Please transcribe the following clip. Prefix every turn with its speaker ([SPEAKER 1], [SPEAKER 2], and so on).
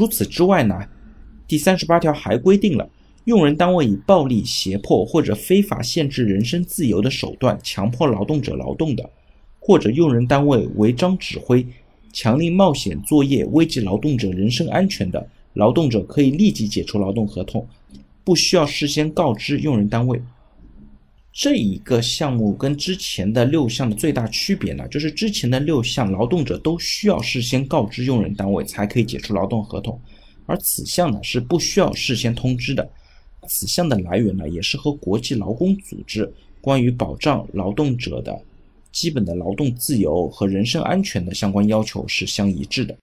[SPEAKER 1] 除此之外呢，第三十八条还规定了，用人单位以暴力、胁迫或者非法限制人身自由的手段强迫劳动者劳动的，或者用人单位违章指挥、强令冒险作业危及劳动者人身安全的，劳动者可以立即解除劳动合同，不需要事先告知用人单位。这一个项目跟之前的六项的最大区别呢，就是之前的六项劳动者都需要事先告知用人单位才可以解除劳动合同，而此项呢是不需要事先通知的。此项的来源呢也是和国际劳工组织关于保障劳动者的基本的劳动自由和人身安全的相关要求是相一致的。